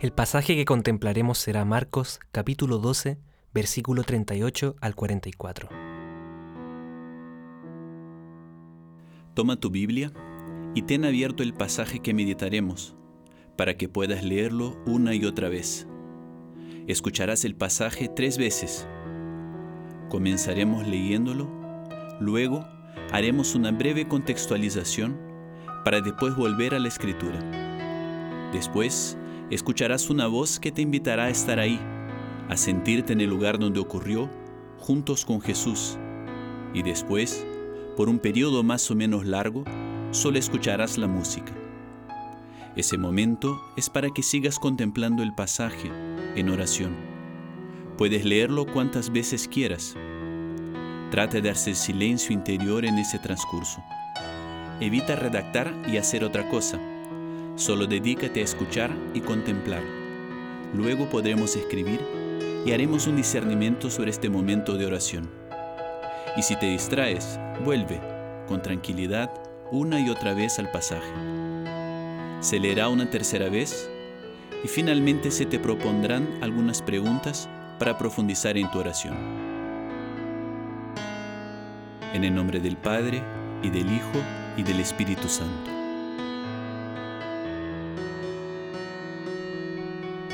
El pasaje que contemplaremos será Marcos capítulo 12, versículo 38 al 44. Toma tu Biblia y ten abierto el pasaje que meditaremos, para que puedas leerlo una y otra vez. Escucharás el pasaje tres veces. Comenzaremos leyéndolo, luego haremos una breve contextualización para después volver a la escritura. Después, escucharás una voz que te invitará a estar ahí, a sentirte en el lugar donde ocurrió, juntos con Jesús. Y después, por un periodo más o menos largo, solo escucharás la música. Ese momento es para que sigas contemplando el pasaje en oración. Puedes leerlo cuantas veces quieras. Trata de hacer silencio interior en ese transcurso. Evita redactar y hacer otra cosa. Solo dedícate a escuchar y contemplar. Luego podremos escribir y haremos un discernimiento sobre este momento de oración. Y si te distraes, vuelve con tranquilidad una y otra vez al pasaje. Se leerá una tercera vez y finalmente se te propondrán algunas preguntas para profundizar en tu oración. En el nombre del Padre, y del Hijo, y del Espíritu Santo.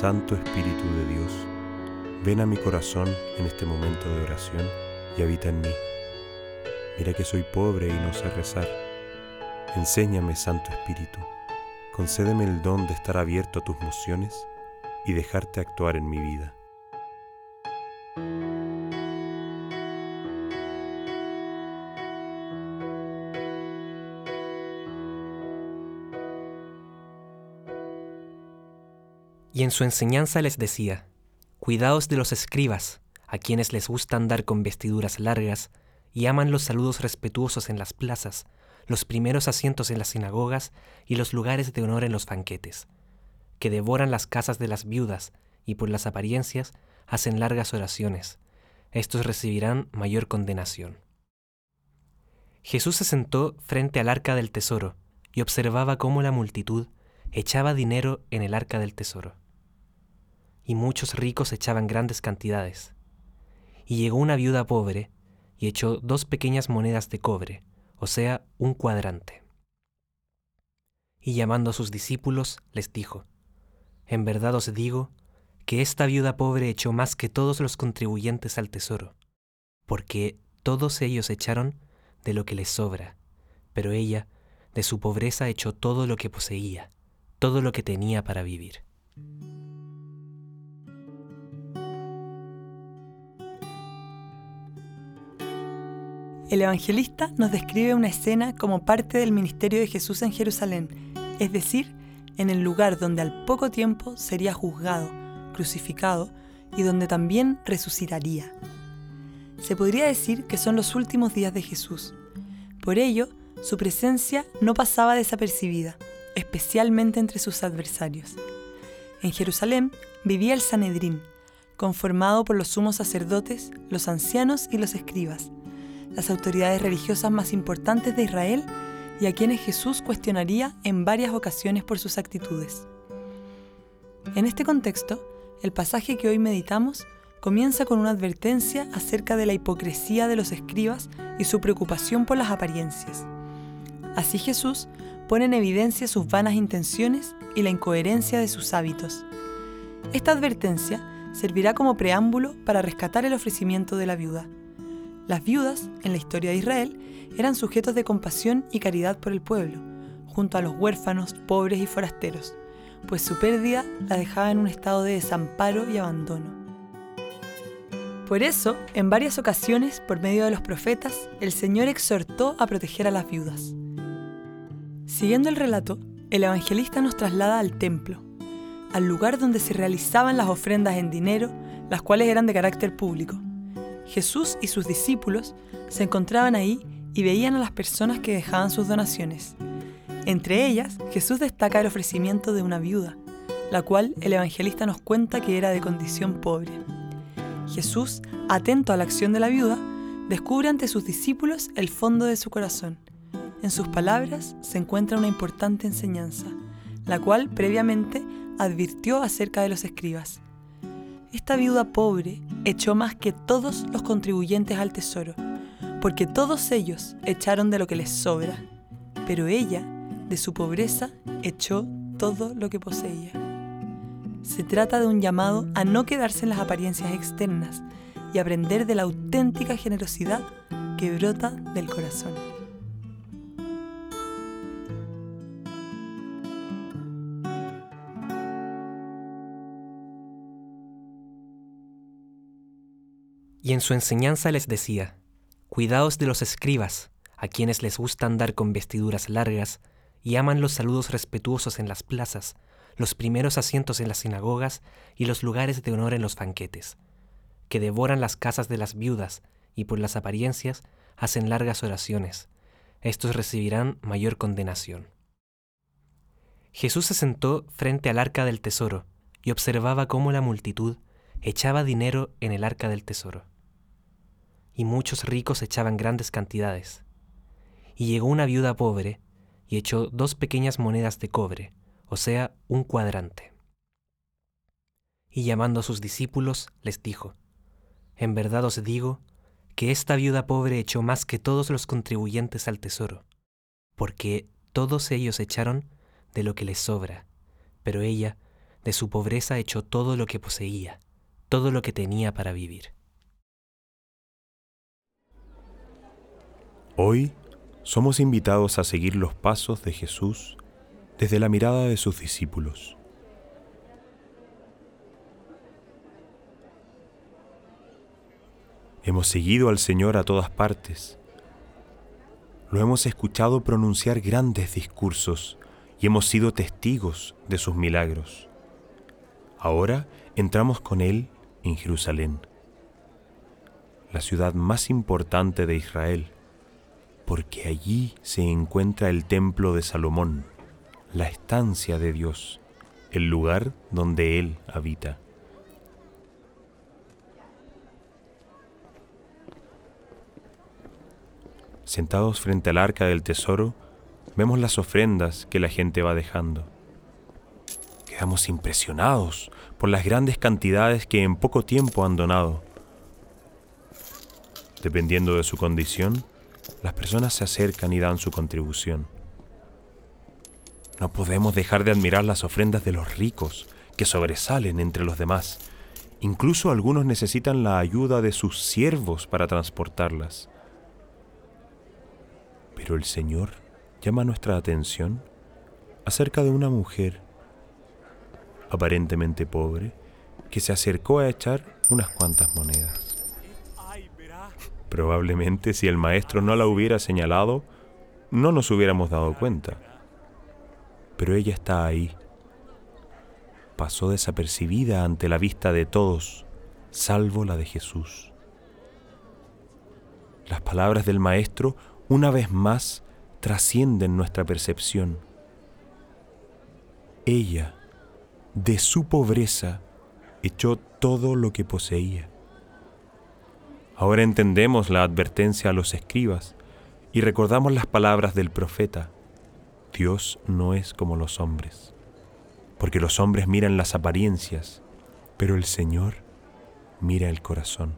Santo Espíritu de Dios, ven a mi corazón en este momento de oración y habita en mí. Mira que soy pobre y no sé rezar. Enséñame, Santo Espíritu, concédeme el don de estar abierto a tus mociones y dejarte actuar en mi vida. Y en su enseñanza les decía, Cuidaos de los escribas, a quienes les gusta andar con vestiduras largas y aman los saludos respetuosos en las plazas, los primeros asientos en las sinagogas y los lugares de honor en los banquetes, que devoran las casas de las viudas y por las apariencias hacen largas oraciones. Estos recibirán mayor condenación. Jesús se sentó frente al arca del tesoro y observaba cómo la multitud echaba dinero en el arca del tesoro. Y muchos ricos echaban grandes cantidades. Y llegó una viuda pobre y echó dos pequeñas monedas de cobre, o sea, un cuadrante. Y llamando a sus discípulos, les dijo, En verdad os digo que esta viuda pobre echó más que todos los contribuyentes al tesoro, porque todos ellos echaron de lo que les sobra, pero ella de su pobreza echó todo lo que poseía todo lo que tenía para vivir. El evangelista nos describe una escena como parte del ministerio de Jesús en Jerusalén, es decir, en el lugar donde al poco tiempo sería juzgado, crucificado y donde también resucitaría. Se podría decir que son los últimos días de Jesús. Por ello, su presencia no pasaba desapercibida especialmente entre sus adversarios. En Jerusalén vivía el Sanedrín, conformado por los sumos sacerdotes, los ancianos y los escribas, las autoridades religiosas más importantes de Israel y a quienes Jesús cuestionaría en varias ocasiones por sus actitudes. En este contexto, el pasaje que hoy meditamos comienza con una advertencia acerca de la hipocresía de los escribas y su preocupación por las apariencias. Así Jesús pone en evidencia sus vanas intenciones y la incoherencia de sus hábitos. Esta advertencia servirá como preámbulo para rescatar el ofrecimiento de la viuda. Las viudas, en la historia de Israel, eran sujetos de compasión y caridad por el pueblo, junto a los huérfanos, pobres y forasteros, pues su pérdida la dejaba en un estado de desamparo y abandono. Por eso, en varias ocasiones, por medio de los profetas, el Señor exhortó a proteger a las viudas. Siguiendo el relato, el evangelista nos traslada al templo, al lugar donde se realizaban las ofrendas en dinero, las cuales eran de carácter público. Jesús y sus discípulos se encontraban ahí y veían a las personas que dejaban sus donaciones. Entre ellas, Jesús destaca el ofrecimiento de una viuda, la cual el evangelista nos cuenta que era de condición pobre. Jesús, atento a la acción de la viuda, descubre ante sus discípulos el fondo de su corazón. En sus palabras se encuentra una importante enseñanza, la cual previamente advirtió acerca de los escribas. Esta viuda pobre echó más que todos los contribuyentes al tesoro, porque todos ellos echaron de lo que les sobra, pero ella, de su pobreza, echó todo lo que poseía. Se trata de un llamado a no quedarse en las apariencias externas y aprender de la auténtica generosidad que brota del corazón. Y en su enseñanza les decía, Cuidaos de los escribas, a quienes les gusta andar con vestiduras largas y aman los saludos respetuosos en las plazas, los primeros asientos en las sinagogas y los lugares de honor en los banquetes, que devoran las casas de las viudas y por las apariencias hacen largas oraciones. Estos recibirán mayor condenación. Jesús se sentó frente al arca del tesoro y observaba cómo la multitud echaba dinero en el arca del tesoro. Y muchos ricos echaban grandes cantidades. Y llegó una viuda pobre y echó dos pequeñas monedas de cobre, o sea, un cuadrante. Y llamando a sus discípulos, les dijo, En verdad os digo que esta viuda pobre echó más que todos los contribuyentes al tesoro, porque todos ellos echaron de lo que les sobra, pero ella de su pobreza echó todo lo que poseía todo lo que tenía para vivir. Hoy somos invitados a seguir los pasos de Jesús desde la mirada de sus discípulos. Hemos seguido al Señor a todas partes. Lo hemos escuchado pronunciar grandes discursos y hemos sido testigos de sus milagros. Ahora entramos con Él en Jerusalén, la ciudad más importante de Israel, porque allí se encuentra el templo de Salomón, la estancia de Dios, el lugar donde Él habita. Sentados frente al arca del tesoro, vemos las ofrendas que la gente va dejando. Quedamos impresionados por las grandes cantidades que en poco tiempo han donado. Dependiendo de su condición, las personas se acercan y dan su contribución. No podemos dejar de admirar las ofrendas de los ricos, que sobresalen entre los demás. Incluso algunos necesitan la ayuda de sus siervos para transportarlas. Pero el Señor llama nuestra atención acerca de una mujer aparentemente pobre, que se acercó a echar unas cuantas monedas. Probablemente si el maestro no la hubiera señalado, no nos hubiéramos dado cuenta. Pero ella está ahí. Pasó desapercibida ante la vista de todos, salvo la de Jesús. Las palabras del maestro, una vez más, trascienden nuestra percepción. Ella de su pobreza echó todo lo que poseía. Ahora entendemos la advertencia a los escribas y recordamos las palabras del profeta. Dios no es como los hombres, porque los hombres miran las apariencias, pero el Señor mira el corazón.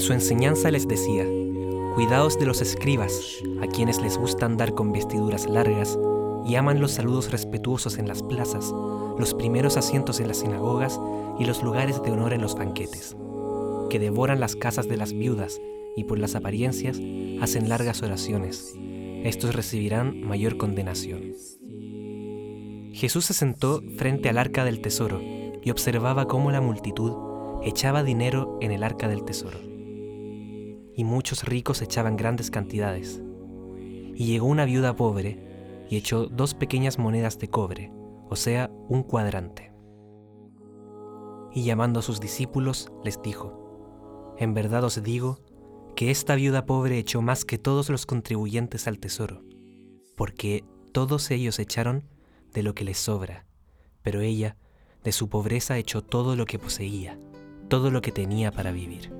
En su enseñanza les decía, Cuidaos de los escribas, a quienes les gusta andar con vestiduras largas y aman los saludos respetuosos en las plazas, los primeros asientos en las sinagogas y los lugares de honor en los banquetes, que devoran las casas de las viudas y por las apariencias hacen largas oraciones. Estos recibirán mayor condenación. Jesús se sentó frente al arca del tesoro y observaba cómo la multitud echaba dinero en el arca del tesoro y muchos ricos echaban grandes cantidades. Y llegó una viuda pobre y echó dos pequeñas monedas de cobre, o sea, un cuadrante. Y llamando a sus discípulos, les dijo, En verdad os digo que esta viuda pobre echó más que todos los contribuyentes al tesoro, porque todos ellos echaron de lo que les sobra, pero ella de su pobreza echó todo lo que poseía, todo lo que tenía para vivir.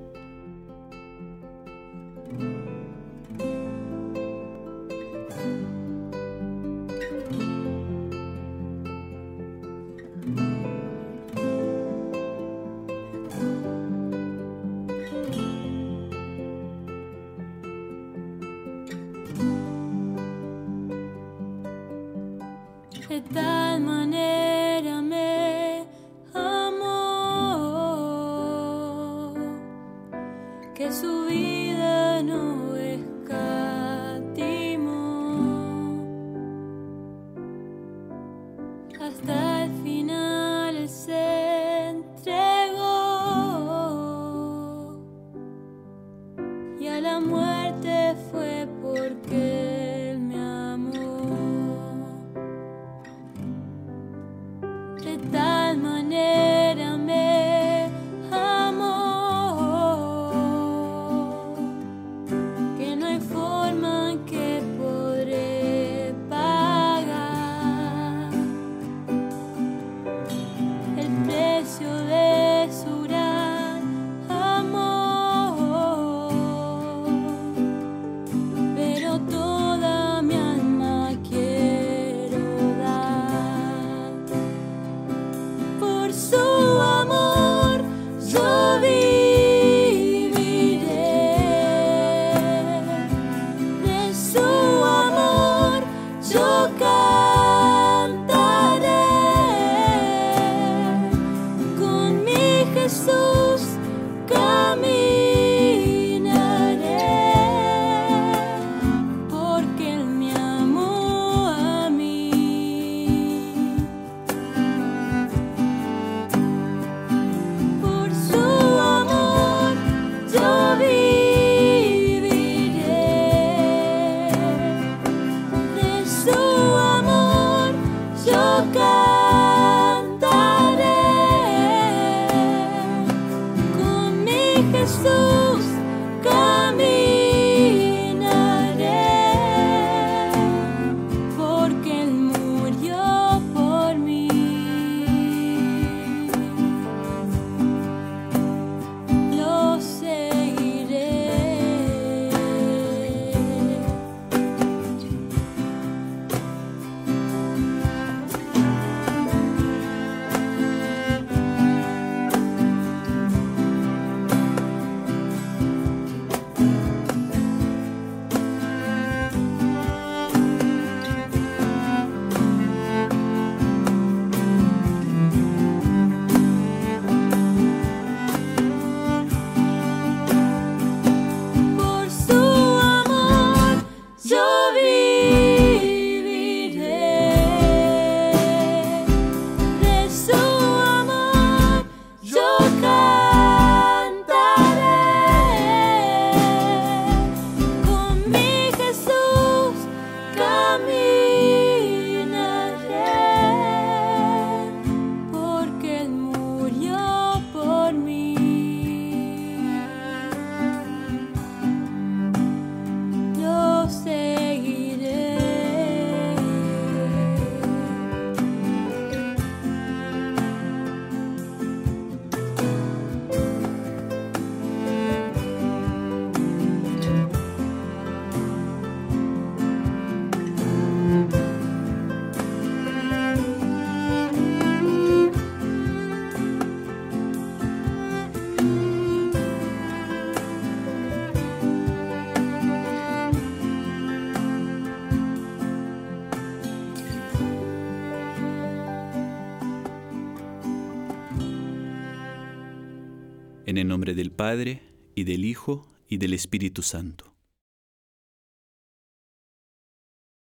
El nombre del Padre, y del Hijo, y del Espíritu Santo.